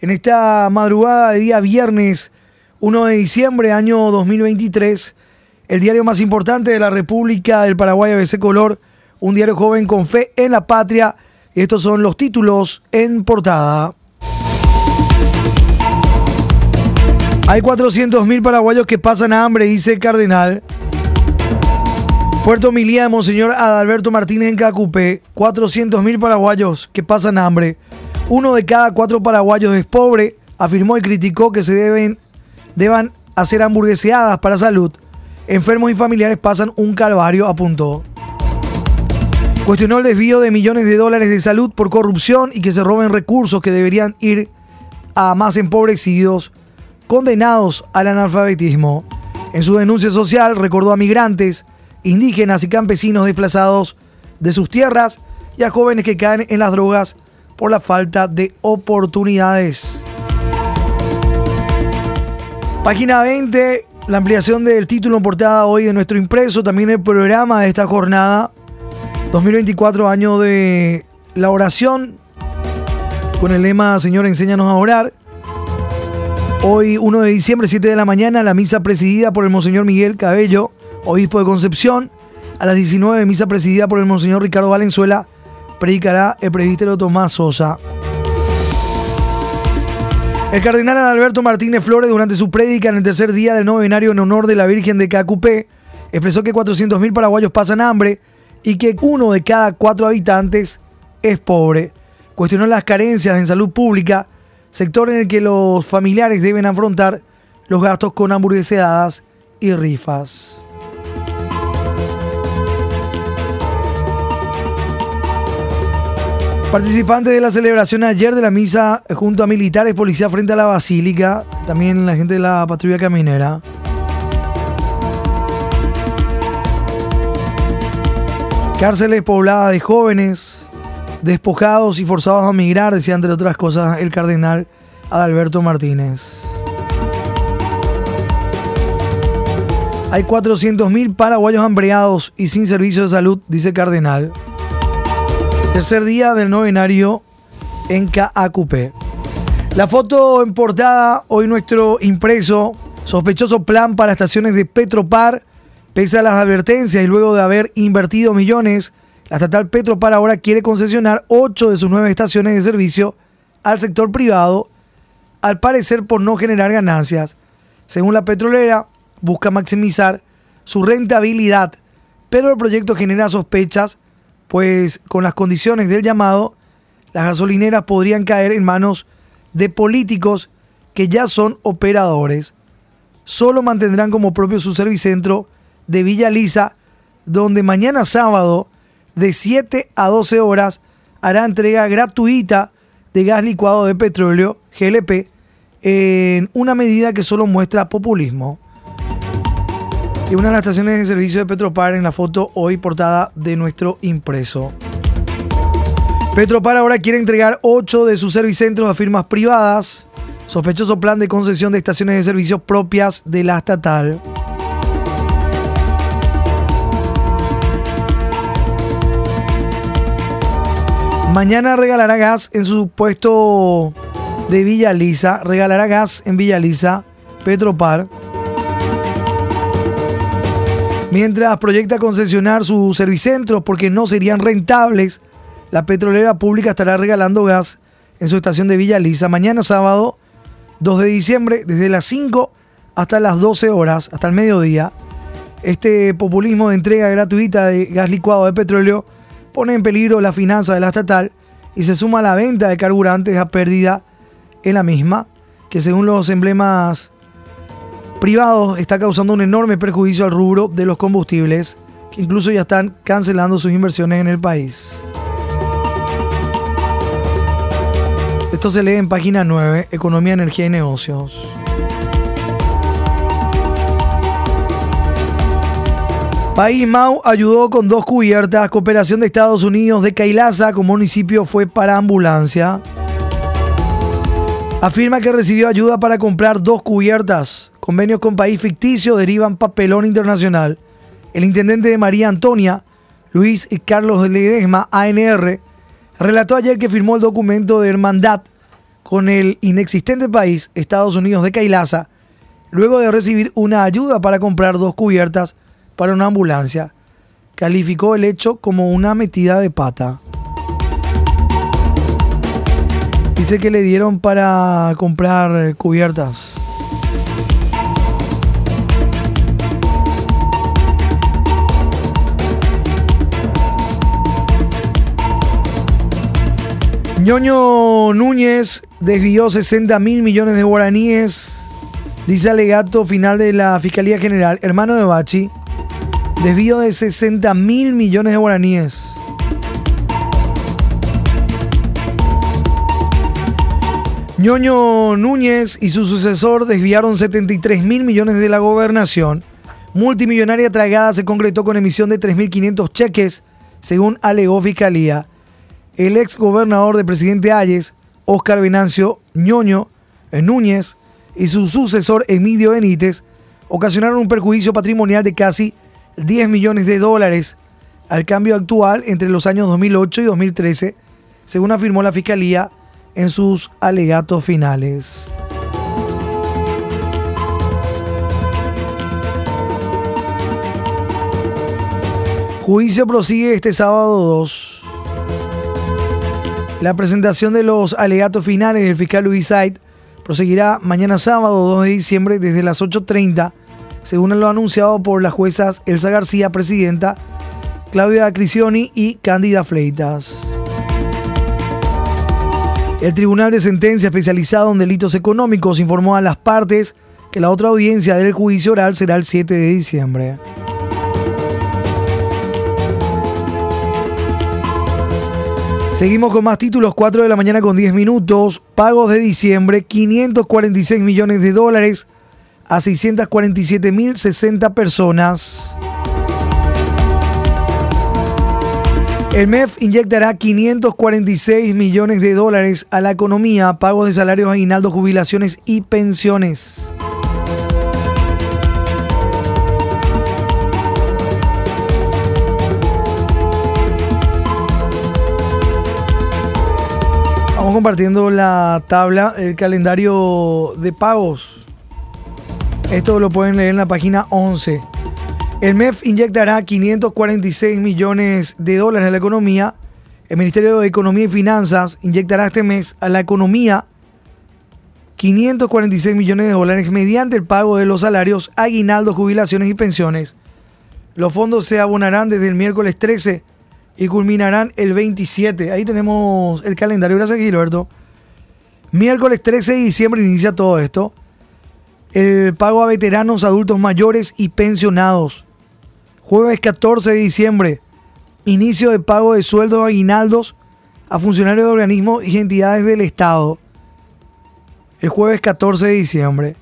En esta madrugada de día viernes 1 de diciembre, año 2023, el diario más importante de la República del Paraguay, ABC Color, un diario joven con fe en la patria. Estos son los títulos en portada. Hay 400.000 paraguayos que pasan hambre, dice el cardenal. Fuerte homilía de Monseñor Adalberto Martínez en Cacupé. 400.000 paraguayos que pasan hambre. Uno de cada cuatro paraguayos es pobre, afirmó y criticó que se deben deban hacer hamburgueseadas para salud. Enfermos y familiares pasan un calvario, apuntó. Cuestionó el desvío de millones de dólares de salud por corrupción y que se roben recursos que deberían ir a más empobrecidos, condenados al analfabetismo. En su denuncia social recordó a migrantes, indígenas y campesinos desplazados de sus tierras y a jóvenes que caen en las drogas por la falta de oportunidades. Página 20, la ampliación del título en portada hoy de nuestro impreso, también el programa de esta jornada 2024, año de la oración, con el lema Señor, enséñanos a orar. Hoy, 1 de diciembre, 7 de la mañana, la misa presidida por el Monseñor Miguel Cabello, obispo de Concepción. A las 19, misa presidida por el Monseñor Ricardo Valenzuela, predicará el presbítero Tomás Sosa. El cardenal Adalberto Martínez Flores, durante su prédica en el tercer día del novenario en honor de la Virgen de Cacupé, expresó que 400.000 paraguayos pasan hambre y que uno de cada cuatro habitantes es pobre. Cuestionó las carencias en salud pública, sector en el que los familiares deben afrontar los gastos con hamburgueseadas y rifas. Participantes de la celebración ayer de la misa junto a militares, policía frente a la basílica, también la gente de la patrulla caminera. Cárceles pobladas de jóvenes, despojados y forzados a migrar, decía entre otras cosas el cardenal Adalberto Martínez. Hay 400.000 paraguayos hambreados y sin servicio de salud, dice el cardenal. Tercer día del novenario en KAQP. La foto en portada, hoy nuestro impreso, sospechoso plan para estaciones de Petropar, pese a las advertencias y luego de haber invertido millones, la estatal Petropar ahora quiere concesionar ocho de sus nueve estaciones de servicio al sector privado, al parecer por no generar ganancias. Según la petrolera, busca maximizar su rentabilidad, pero el proyecto genera sospechas pues con las condiciones del llamado, las gasolineras podrían caer en manos de políticos que ya son operadores. Solo mantendrán como propio su servicentro de Villa Lisa, donde mañana sábado, de 7 a 12 horas, hará entrega gratuita de gas licuado de petróleo, GLP, en una medida que solo muestra populismo y una de las estaciones de servicio de Petropar en la foto hoy portada de nuestro impreso. Petropar ahora quiere entregar 8 de sus servicentros a firmas privadas. Sospechoso plan de concesión de estaciones de servicio propias de la estatal. Mañana regalará gas en su puesto de Villa Lisa. Regalará gas en Villa Lisa, Petropar. Mientras proyecta concesionar sus servicentros porque no serían rentables, la petrolera pública estará regalando gas en su estación de Villa Lisa mañana sábado 2 de diciembre desde las 5 hasta las 12 horas, hasta el mediodía. Este populismo de entrega gratuita de gas licuado de petróleo pone en peligro la finanza de la estatal y se suma a la venta de carburantes a pérdida en la misma, que según los emblemas privados está causando un enorme perjuicio al rubro de los combustibles, que incluso ya están cancelando sus inversiones en el país. Esto se lee en página 9, Economía, Energía y Negocios. País Mau ayudó con dos cubiertas. Cooperación de Estados Unidos de Cailasa como municipio fue para ambulancia. Afirma que recibió ayuda para comprar dos cubiertas. Convenios con país ficticio derivan papelón internacional. El intendente de María Antonia, Luis Carlos Ledesma, ANR, relató ayer que firmó el documento de hermandad con el inexistente país Estados Unidos de Kailasa, luego de recibir una ayuda para comprar dos cubiertas para una ambulancia. Calificó el hecho como una metida de pata. Dice que le dieron para comprar cubiertas. Ñoño Núñez desvió 60 mil millones de guaraníes, dice alegato final de la Fiscalía General, hermano de Bachi, desvío de 60 mil millones de guaraníes. Ñoño Núñez y su sucesor desviaron 73 mil millones de la gobernación. Multimillonaria tragada se concretó con emisión de 3.500 cheques, según alegó Fiscalía el ex gobernador de presidente Ayes, Óscar Venancio Ñoño eh, Núñez, y su sucesor Emilio Benítez ocasionaron un perjuicio patrimonial de casi 10 millones de dólares al cambio actual entre los años 2008 y 2013, según afirmó la Fiscalía en sus alegatos finales. Juicio prosigue este sábado 2. La presentación de los alegatos finales del fiscal Luis Said proseguirá mañana sábado 2 de diciembre desde las 8.30, según lo anunciado por las juezas Elsa García, presidenta, Claudia Crisioni y Cándida Fleitas. El Tribunal de Sentencia especializado en delitos económicos informó a las partes que la otra audiencia del juicio oral será el 7 de diciembre. Seguimos con más títulos, 4 de la mañana con 10 minutos. Pagos de diciembre, 546 millones de dólares a 647 mil 60 personas. El MEF inyectará 546 millones de dólares a la economía, pagos de salarios, aguinaldos, jubilaciones y pensiones. compartiendo la tabla, el calendario de pagos. Esto lo pueden leer en la página 11. El MEF inyectará 546 millones de dólares a la economía. El Ministerio de Economía y Finanzas inyectará este mes a la economía 546 millones de dólares mediante el pago de los salarios, aguinaldos, jubilaciones y pensiones. Los fondos se abonarán desde el miércoles 13 y culminarán el 27. Ahí tenemos el calendario. Gracias, Gilberto. Miércoles 13 de diciembre inicia todo esto. El pago a veteranos, adultos mayores y pensionados. Jueves 14 de diciembre. Inicio de pago de sueldos aguinaldos a funcionarios de organismos y entidades del Estado. El jueves 14 de diciembre.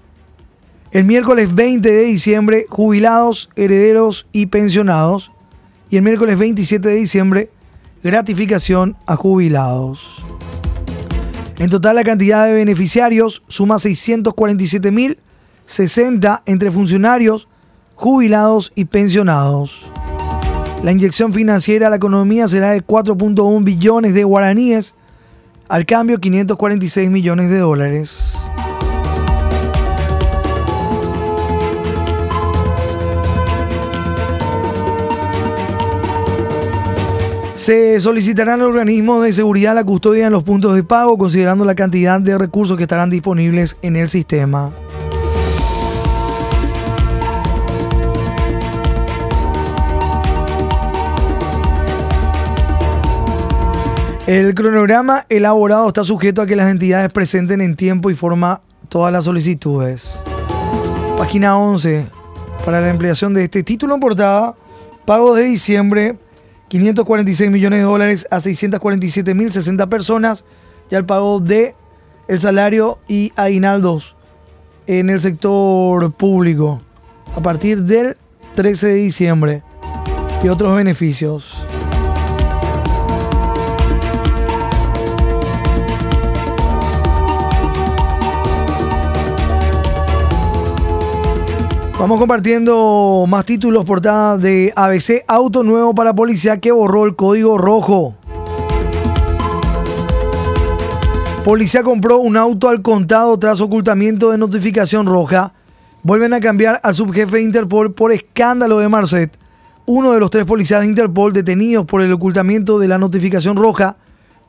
El miércoles 20 de diciembre, jubilados, herederos y pensionados y el miércoles 27 de diciembre, gratificación a jubilados. En total la cantidad de beneficiarios suma 647.060 entre funcionarios, jubilados y pensionados. La inyección financiera a la economía será de 4.1 billones de guaraníes, al cambio 546 millones de dólares. Se solicitarán al organismo de seguridad la custodia en los puntos de pago, considerando la cantidad de recursos que estarán disponibles en el sistema. El cronograma elaborado está sujeto a que las entidades presenten en tiempo y forma todas las solicitudes. Página 11. Para la ampliación de este título en portada, pagos de diciembre 546 millones de dólares a 647 mil 60 personas, ya el pago de el salario y aguinaldos en el sector público a partir del 13 de diciembre y otros beneficios. Vamos compartiendo más títulos, portada de ABC Auto Nuevo para Policía que borró el código rojo. Policía compró un auto al contado tras ocultamiento de notificación roja. Vuelven a cambiar al subjefe de Interpol por escándalo de Marcet. Uno de los tres policías de Interpol detenidos por el ocultamiento de la notificación roja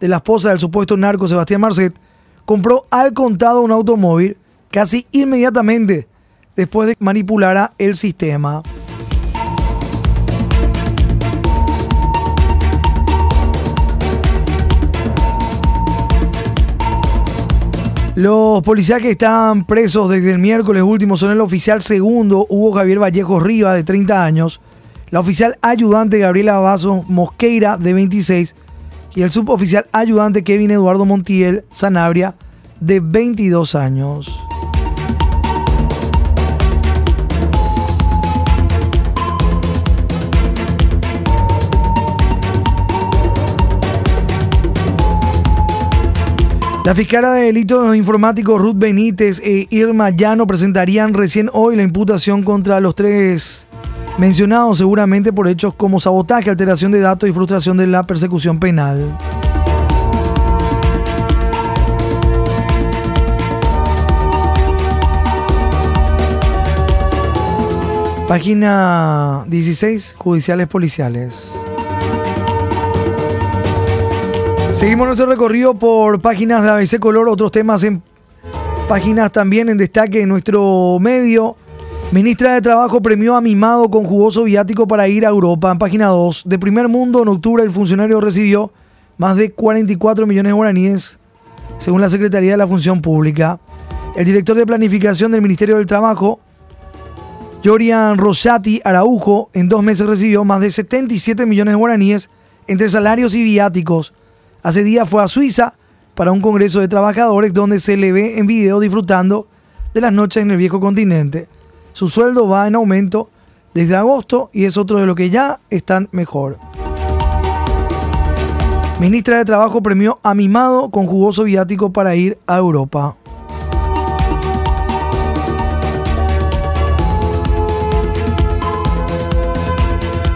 de la esposa del supuesto narco Sebastián Marcet compró al contado un automóvil casi inmediatamente después de que manipulara el sistema. Los policías que están presos desde el miércoles último son el oficial segundo Hugo Javier Vallejo Rivas, de 30 años, la oficial ayudante Gabriela Vaso Mosqueira, de 26, y el suboficial ayudante Kevin Eduardo Montiel Sanabria, de 22 años. La fiscala de delitos informáticos Ruth Benítez e Irma Llano presentarían recién hoy la imputación contra los tres mencionados seguramente por hechos como sabotaje, alteración de datos y frustración de la persecución penal. Página 16, Judiciales Policiales. Seguimos nuestro recorrido por páginas de ABC Color, otros temas en páginas también en destaque en nuestro medio. Ministra de Trabajo premió a Mimado con jugoso viático para ir a Europa. En página 2, de primer mundo, en octubre el funcionario recibió más de 44 millones de guaraníes, según la Secretaría de la Función Pública. El director de Planificación del Ministerio del Trabajo, Jorian Rosati Araujo, en dos meses recibió más de 77 millones de guaraníes entre salarios y viáticos Hace días fue a Suiza para un congreso de trabajadores donde se le ve en video disfrutando de las noches en el viejo continente. Su sueldo va en aumento desde agosto y es otro de los que ya están mejor. Ministra de Trabajo premió a Mimado con jugoso viático para ir a Europa.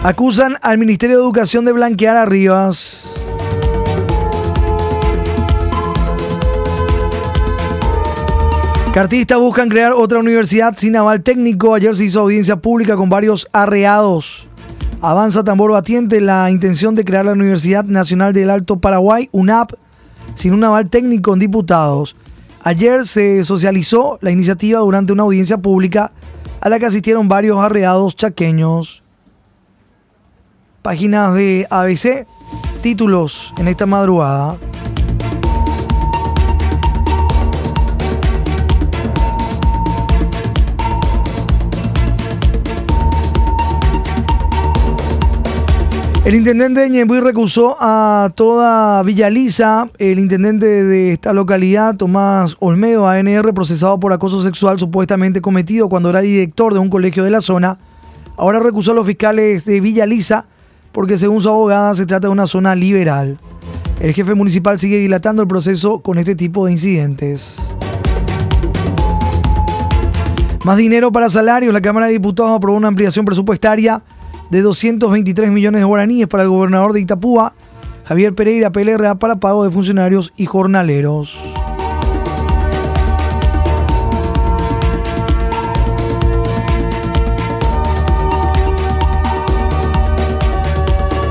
Acusan al Ministerio de Educación de blanquear a Rivas. Cartistas buscan crear otra universidad sin aval técnico. Ayer se hizo audiencia pública con varios arreados. Avanza tambor batiente la intención de crear la Universidad Nacional del Alto Paraguay, UNAP, sin un aval técnico en diputados. Ayer se socializó la iniciativa durante una audiencia pública a la que asistieron varios arreados chaqueños. Páginas de ABC, títulos en esta madrugada. El intendente de Ñembuy recusó a toda Villaliza. El intendente de esta localidad, Tomás Olmedo, ANR, procesado por acoso sexual supuestamente cometido cuando era director de un colegio de la zona, ahora recusó a los fiscales de Villaliza porque según su abogada se trata de una zona liberal. El jefe municipal sigue dilatando el proceso con este tipo de incidentes. Más dinero para salarios. La Cámara de Diputados aprobó una ampliación presupuestaria de 223 millones de guaraníes para el gobernador de Itapúa, Javier Pereira PLRA, para pago de funcionarios y jornaleros.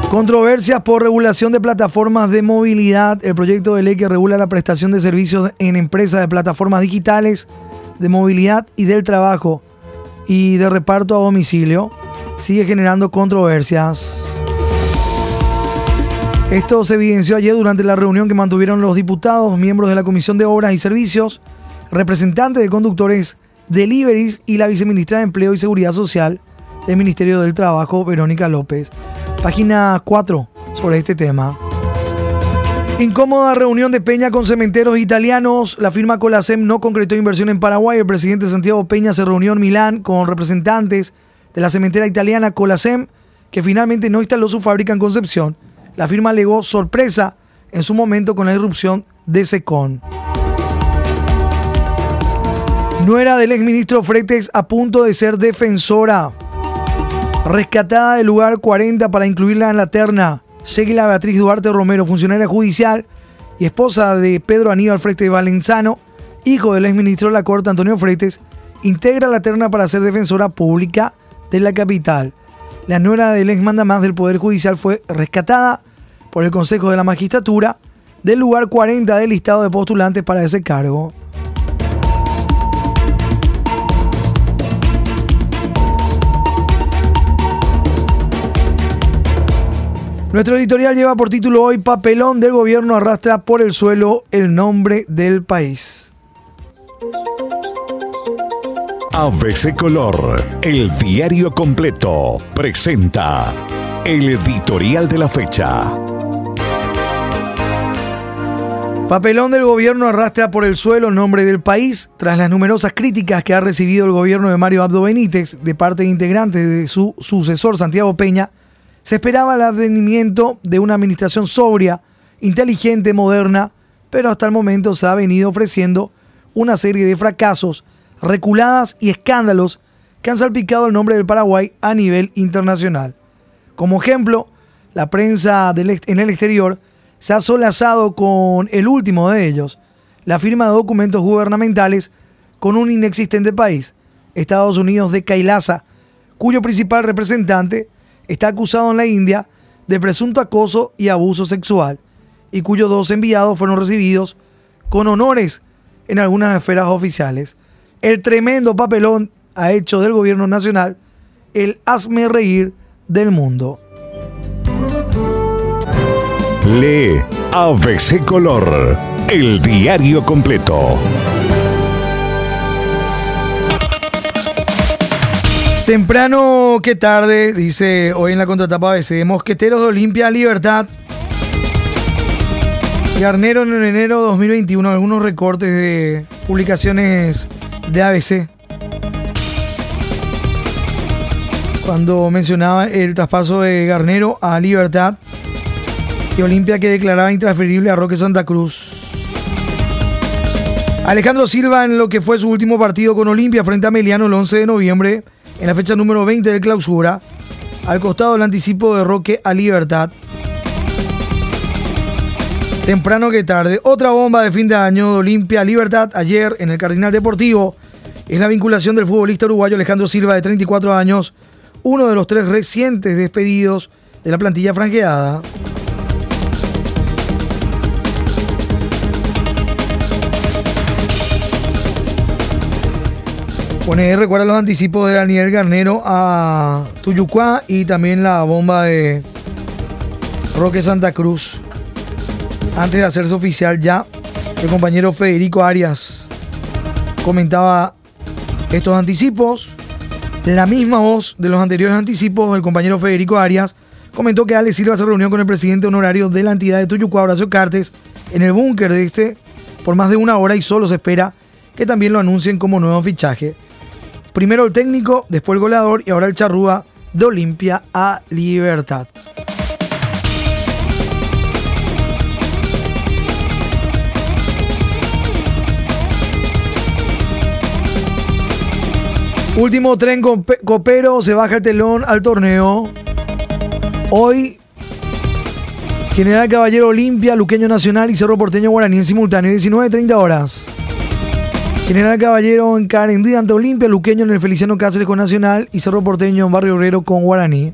Controversias por regulación de plataformas de movilidad. El proyecto de ley que regula la prestación de servicios en empresas de plataformas digitales de movilidad y del trabajo y de reparto a domicilio sigue generando controversias. Esto se evidenció ayer durante la reunión que mantuvieron los diputados, miembros de la Comisión de Obras y Servicios, representantes de conductores, deliveries y la viceministra de Empleo y Seguridad Social del Ministerio del Trabajo, Verónica López. Página 4 sobre este tema. Incómoda reunión de Peña con cementeros italianos. La firma Colasem no concretó inversión en Paraguay. El presidente Santiago Peña se reunió en Milán con representantes de la cementera italiana Colasem, que finalmente no instaló su fábrica en Concepción. La firma alegó sorpresa en su momento con la irrupción de Secon. Nuera del exministro Fretes a punto de ser defensora. Rescatada del lugar 40 para incluirla en la terna. la Beatriz Duarte Romero, funcionaria judicial y esposa de Pedro Aníbal Fretes Valenzano, hijo del exministro de la Corte Antonio Fretes, integra la terna para ser defensora pública de la capital. La nuera del ex más del Poder Judicial fue rescatada por el Consejo de la Magistratura del lugar 40 del listado de postulantes para ese cargo. Nuestro editorial lleva por título hoy Papelón del gobierno arrastra por el suelo el nombre del país. ABC Color, el diario completo, presenta el editorial de la fecha. Papelón del gobierno arrastra por el suelo el nombre del país tras las numerosas críticas que ha recibido el gobierno de Mario Abdo Benítez de parte de integrantes de su sucesor Santiago Peña se esperaba el advenimiento de una administración sobria, inteligente, moderna, pero hasta el momento se ha venido ofreciendo una serie de fracasos, reculadas y escándalos que han salpicado el nombre del Paraguay a nivel internacional. Como ejemplo, la prensa en el exterior se ha solazado con el último de ellos, la firma de documentos gubernamentales con un inexistente país, Estados Unidos de Kailasa, cuyo principal representante está acusado en la India de presunto acoso y abuso sexual, y cuyos dos enviados fueron recibidos con honores en algunas esferas oficiales. El tremendo papelón ha hecho del gobierno nacional el hazme reír del mundo. Lee ABC Color, el diario completo. Temprano que tarde, dice hoy en la contratapa ABC, Mosqueteros de Olimpia Libertad. Garnero en enero de 2021, algunos recortes de publicaciones de ABC. Cuando mencionaba el traspaso de Garnero a Libertad y Olimpia que declaraba intransferible a Roque Santa Cruz. Alejandro Silva en lo que fue su último partido con Olimpia frente a Meliano el 11 de noviembre en la fecha número 20 de clausura, al costado del anticipo de Roque a Libertad. Temprano que tarde, otra bomba de fin de año de Olimpia Libertad ayer en el Cardinal Deportivo es la vinculación del futbolista uruguayo Alejandro Silva de 34 años, uno de los tres recientes despedidos de la plantilla franqueada. Pone, recuerda los anticipos de Daniel Garnero a Tuyucuá y también la bomba de Roque Santa Cruz. Antes de hacerse oficial ya, el compañero Federico Arias comentaba estos anticipos. La misma voz de los anteriores anticipos, el compañero Federico Arias comentó que Alex Silva se reunió con el presidente honorario de la entidad de Tuyucuá, Horacio Cartes, en el búnker de este por más de una hora y solo se espera que también lo anuncien como nuevo fichaje. Primero el técnico, después el goleador y ahora el charrúa de Olimpia a Libertad. Último tren copero, se baja el telón al torneo. Hoy, General Caballero Olimpia, Luqueño Nacional y Cerro Porteño Guaraní en simultáneo, 19.30 horas. General Caballero en Carendí ante Olimpia, Luqueño en el Feliciano Cáceres con Nacional y Cerro Porteño en Barrio Obrero con Guaraní.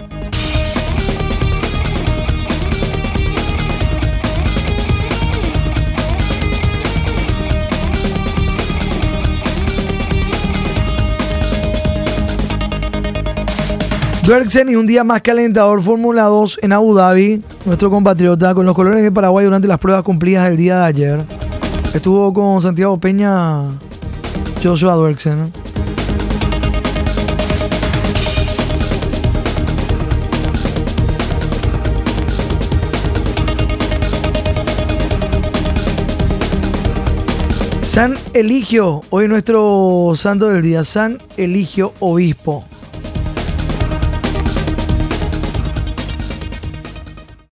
Duerksen y un día más calentador Fórmula 2 en Abu Dhabi, nuestro compatriota con los colores de Paraguay durante las pruebas cumplidas el día de ayer. Estuvo con Santiago Peña Joshua Duerksen. San Eligio, hoy nuestro santo del día, San Eligio Obispo.